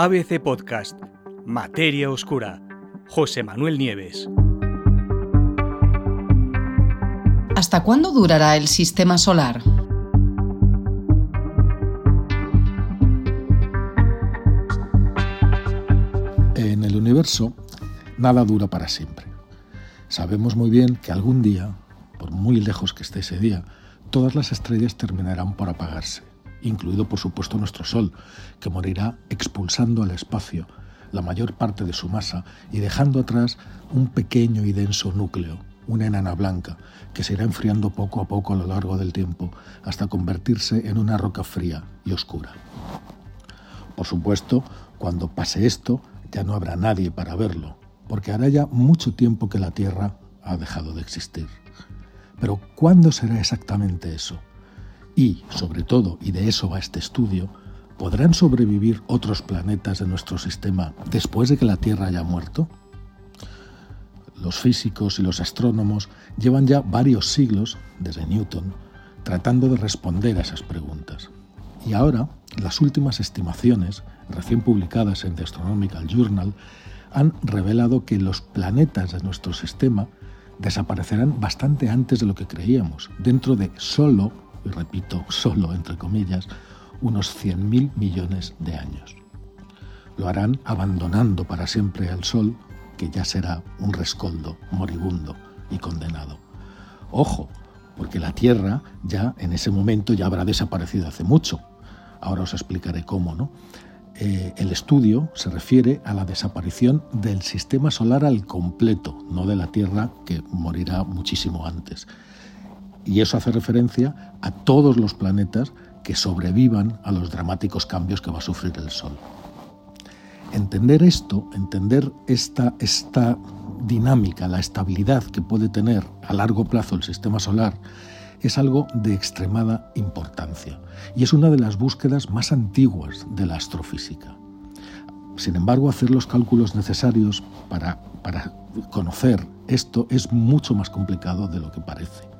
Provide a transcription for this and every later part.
ABC Podcast, Materia Oscura, José Manuel Nieves. ¿Hasta cuándo durará el sistema solar? En el universo, nada dura para siempre. Sabemos muy bien que algún día, por muy lejos que esté ese día, todas las estrellas terminarán por apagarse, incluido por supuesto nuestro Sol, que morirá expulsando al espacio la mayor parte de su masa y dejando atrás un pequeño y denso núcleo, una enana blanca, que se irá enfriando poco a poco a lo largo del tiempo hasta convertirse en una roca fría y oscura. Por supuesto, cuando pase esto, ya no habrá nadie para verlo, porque hará ya mucho tiempo que la Tierra ha dejado de existir. Pero ¿cuándo será exactamente eso? Y, sobre todo, y de eso va este estudio, ¿podrán sobrevivir otros planetas de nuestro sistema después de que la Tierra haya muerto? los físicos y los astrónomos llevan ya varios siglos, desde Newton, tratando de responder a esas preguntas. Y ahora, las últimas estimaciones, recién publicadas en The Astronomical Journal, han revelado que los planetas de nuestro sistema desaparecerán bastante antes de lo que creíamos, dentro de solo, y repito, solo entre comillas, unos 100.000 millones de años. Lo harán abandonando para siempre al Sol que ya será un rescoldo moribundo y condenado. Ojo, porque la Tierra ya en ese momento ya habrá desaparecido hace mucho. Ahora os explicaré cómo, ¿no? Eh, el estudio se refiere a la desaparición del sistema solar al completo, no de la Tierra, que morirá muchísimo antes. Y eso hace referencia a todos los planetas que sobrevivan a los dramáticos cambios que va a sufrir el Sol. Entender esto, entender esta, esta dinámica, la estabilidad que puede tener a largo plazo el sistema solar, es algo de extremada importancia y es una de las búsquedas más antiguas de la astrofísica. Sin embargo, hacer los cálculos necesarios para, para conocer esto es mucho más complicado de lo que parece.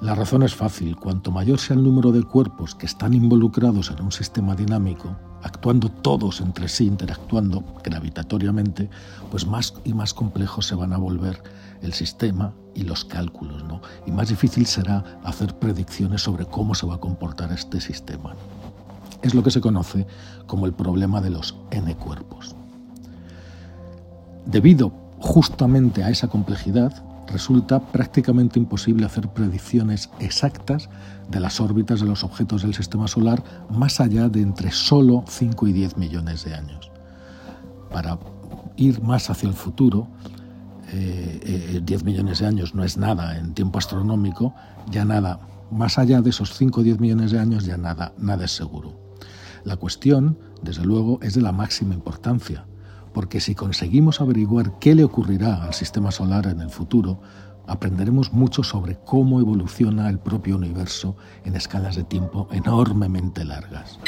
La razón es fácil, cuanto mayor sea el número de cuerpos que están involucrados en un sistema dinámico, actuando todos entre sí, interactuando gravitatoriamente, pues más y más complejos se van a volver el sistema y los cálculos, ¿no? Y más difícil será hacer predicciones sobre cómo se va a comportar este sistema. Es lo que se conoce como el problema de los n cuerpos. Debido justamente a esa complejidad, resulta prácticamente imposible hacer predicciones exactas de las órbitas de los objetos del sistema solar más allá de entre solo 5 y 10 millones de años. Para ir más hacia el futuro, 10 eh, eh, millones de años no es nada en tiempo astronómico, ya nada, más allá de esos 5 o 10 millones de años ya nada, nada es seguro. La cuestión, desde luego, es de la máxima importancia porque si conseguimos averiguar qué le ocurrirá al sistema solar en el futuro, aprenderemos mucho sobre cómo evoluciona el propio universo en escalas de tiempo enormemente largas.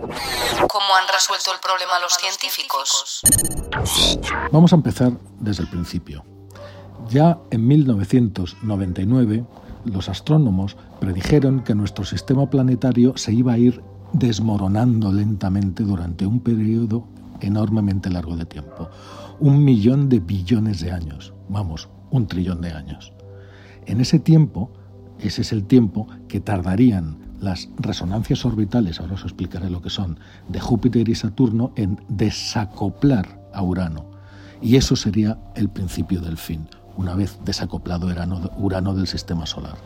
¿Cómo han resuelto el problema los científicos? Vamos a empezar desde el principio. Ya en 1999, los astrónomos predijeron que nuestro sistema planetario se iba a ir desmoronando lentamente durante un periodo enormemente largo de tiempo. Un millón de billones de años, vamos, un trillón de años. En ese tiempo, ese es el tiempo que tardarían las resonancias orbitales, ahora os explicaré lo que son, de Júpiter y Saturno en desacoplar a Urano. Y eso sería el principio del fin, una vez desacoplado Urano del sistema solar.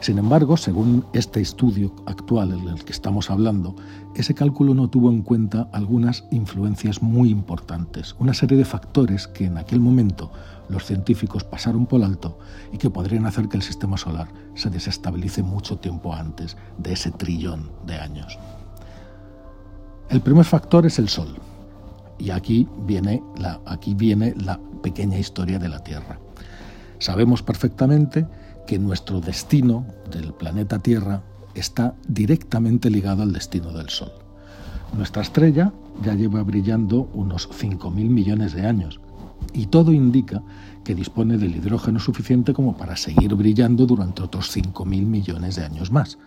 Sin embargo, según este estudio actual en el que estamos hablando, ese cálculo no tuvo en cuenta algunas influencias muy importantes, una serie de factores que en aquel momento los científicos pasaron por alto y que podrían hacer que el sistema solar se desestabilice mucho tiempo antes de ese trillón de años. El primer factor es el Sol. Y aquí viene la, aquí viene la pequeña historia de la Tierra. Sabemos perfectamente que nuestro destino del planeta Tierra está directamente ligado al destino del Sol. Nuestra estrella ya lleva brillando unos 5.000 millones de años y todo indica que dispone del hidrógeno suficiente como para seguir brillando durante otros 5.000 millones de años más.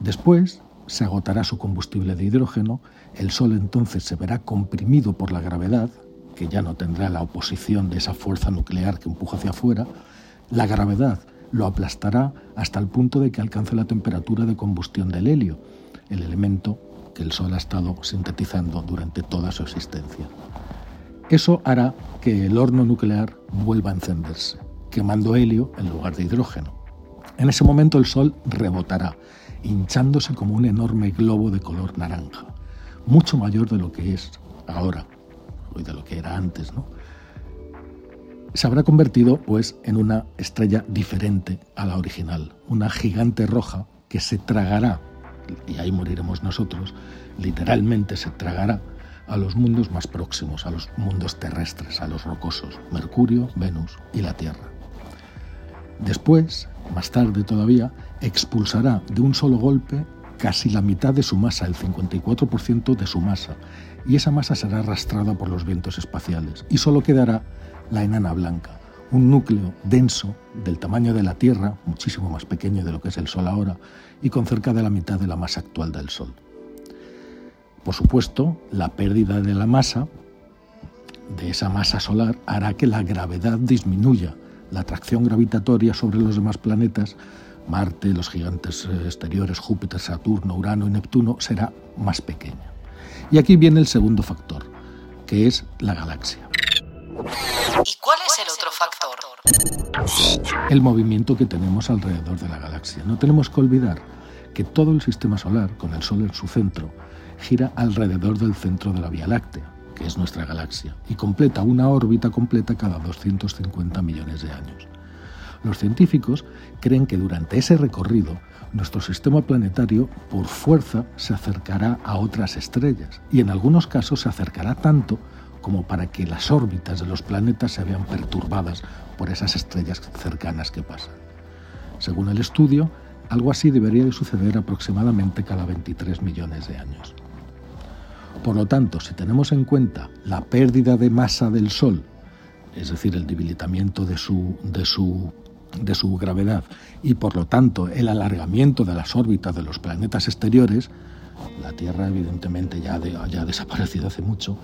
Después, se agotará su combustible de hidrógeno, el Sol entonces se verá comprimido por la gravedad, que ya no tendrá la oposición de esa fuerza nuclear que empuja hacia afuera, la gravedad lo aplastará hasta el punto de que alcance la temperatura de combustión del helio, el elemento que el Sol ha estado sintetizando durante toda su existencia. Eso hará que el horno nuclear vuelva a encenderse, quemando helio en lugar de hidrógeno. En ese momento el Sol rebotará, hinchándose como un enorme globo de color naranja, mucho mayor de lo que es ahora, y de lo que era antes, ¿no? Se habrá convertido pues en una estrella diferente a la original, una gigante roja que se tragará, y ahí moriremos nosotros, literalmente se tragará a los mundos más próximos, a los mundos terrestres, a los rocosos, Mercurio, Venus y la Tierra. Después, más tarde todavía, expulsará de un solo golpe casi la mitad de su masa, el 54% de su masa, y esa masa será arrastrada por los vientos espaciales, y solo quedará la enana blanca, un núcleo denso del tamaño de la Tierra, muchísimo más pequeño de lo que es el Sol ahora, y con cerca de la mitad de la masa actual del Sol. Por supuesto, la pérdida de la masa, de esa masa solar, hará que la gravedad disminuya, la atracción gravitatoria sobre los demás planetas, Marte, los gigantes eh, exteriores, Júpiter, Saturno, Urano y Neptuno, será más pequeña. Y aquí viene el segundo factor, que es la galaxia. ¿Y cuál es el otro factor? El movimiento que tenemos alrededor de la galaxia. No tenemos que olvidar que todo el sistema solar, con el Sol en su centro, gira alrededor del centro de la Vía Láctea, que es nuestra galaxia, y completa una órbita completa cada 250 millones de años. Los científicos creen que durante ese recorrido nuestro sistema planetario por fuerza se acercará a otras estrellas y en algunos casos se acercará tanto como para que las órbitas de los planetas se vean perturbadas por esas estrellas cercanas que pasan. Según el estudio, algo así debería de suceder aproximadamente cada 23 millones de años. Por lo tanto, si tenemos en cuenta la pérdida de masa del Sol, es decir, el debilitamiento de su, de su, de su gravedad, y por lo tanto el alargamiento de las órbitas de los planetas exteriores, la Tierra evidentemente ya, ya ha desaparecido hace mucho,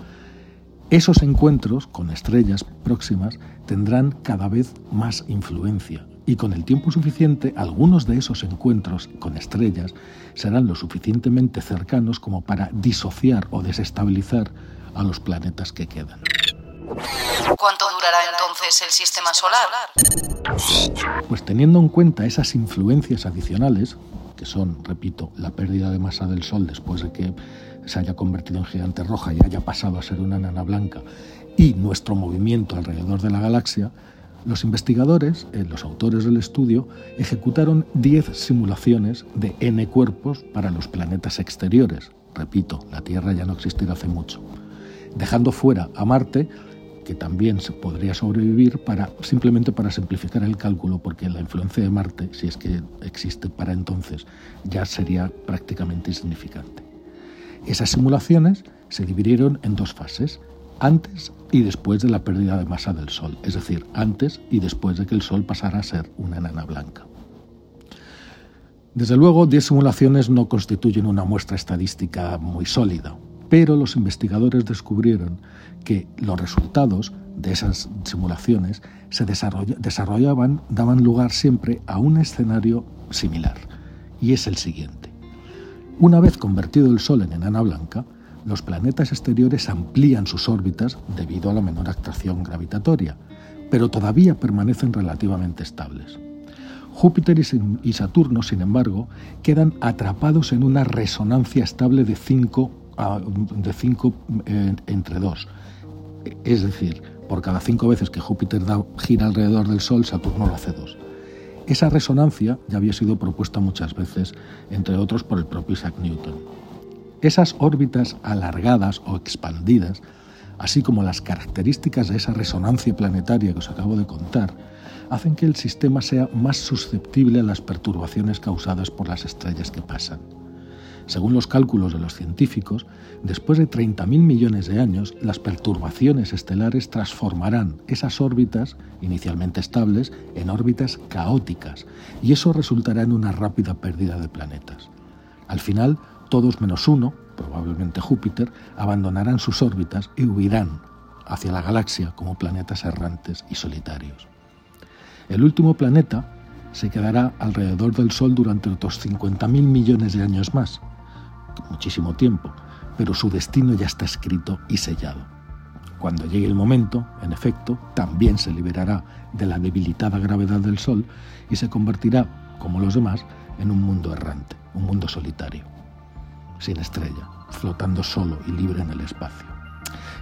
esos encuentros con estrellas próximas tendrán cada vez más influencia y con el tiempo suficiente algunos de esos encuentros con estrellas serán lo suficientemente cercanos como para disociar o desestabilizar a los planetas que quedan. ¿Cuánto durará entonces el sistema solar? Pues teniendo en cuenta esas influencias adicionales, que son, repito, la pérdida de masa del Sol después de que se haya convertido en gigante roja y haya pasado a ser una nana blanca, y nuestro movimiento alrededor de la galaxia, los investigadores, eh, los autores del estudio, ejecutaron 10 simulaciones de n cuerpos para los planetas exteriores. Repito, la Tierra ya no existirá hace mucho. Dejando fuera a Marte, que también se podría sobrevivir para simplemente para simplificar el cálculo, porque la influencia de Marte, si es que existe para entonces, ya sería prácticamente insignificante. Esas simulaciones se dividieron en dos fases, antes y después de la pérdida de masa del Sol, es decir, antes y después de que el Sol pasara a ser una enana blanca. Desde luego, 10 simulaciones no constituyen una muestra estadística muy sólida, pero los investigadores descubrieron que los resultados de esas simulaciones se desarrollaban, daban lugar siempre a un escenario similar, y es el siguiente. Una vez convertido el Sol en enana blanca, los planetas exteriores amplían sus órbitas debido a la menor atracción gravitatoria, pero todavía permanecen relativamente estables. Júpiter y Saturno, sin embargo, quedan atrapados en una resonancia estable de 5 de 5 eh, entre 2. Es decir, por cada 5 veces que Júpiter gira alrededor del Sol, Saturno lo hace 2. Esa resonancia ya había sido propuesta muchas veces, entre otros por el propio Isaac Newton. Esas órbitas alargadas o expandidas, así como las características de esa resonancia planetaria que os acabo de contar, hacen que el sistema sea más susceptible a las perturbaciones causadas por las estrellas que pasan. Según los cálculos de los científicos, después de 30.000 millones de años, las perturbaciones estelares transformarán esas órbitas, inicialmente estables, en órbitas caóticas, y eso resultará en una rápida pérdida de planetas. Al final, todos menos uno, probablemente Júpiter, abandonarán sus órbitas y huirán hacia la galaxia como planetas errantes y solitarios. El último planeta se quedará alrededor del Sol durante otros 50.000 millones de años más, muchísimo tiempo, pero su destino ya está escrito y sellado. Cuando llegue el momento, en efecto, también se liberará de la debilitada gravedad del Sol y se convertirá, como los demás, en un mundo errante, un mundo solitario, sin estrella, flotando solo y libre en el espacio.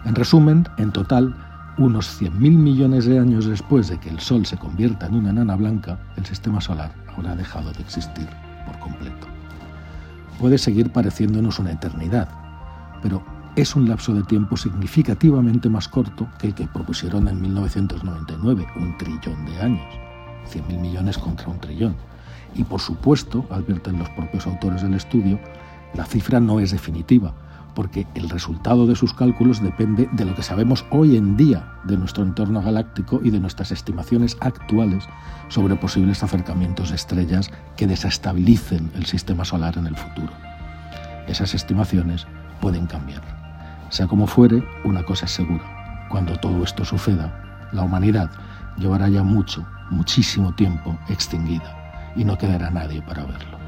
En resumen, en total, unos 100.000 millones de años después de que el Sol se convierta en una enana blanca, el sistema solar habrá dejado de existir por completo. Puede seguir pareciéndonos una eternidad, pero es un lapso de tiempo significativamente más corto que el que propusieron en 1999, un trillón de años. 100.000 millones contra un trillón. Y por supuesto, advierten los propios autores del estudio, la cifra no es definitiva, porque el resultado de sus cálculos depende de lo que sabemos hoy en día de nuestro entorno galáctico y de nuestras estimaciones actuales sobre posibles acercamientos de estrellas que desestabilicen el sistema solar en el futuro. Esas estimaciones pueden cambiar. Sea como fuere, una cosa es segura. Cuando todo esto suceda, la humanidad llevará ya mucho, muchísimo tiempo extinguida y no quedará nadie para verlo.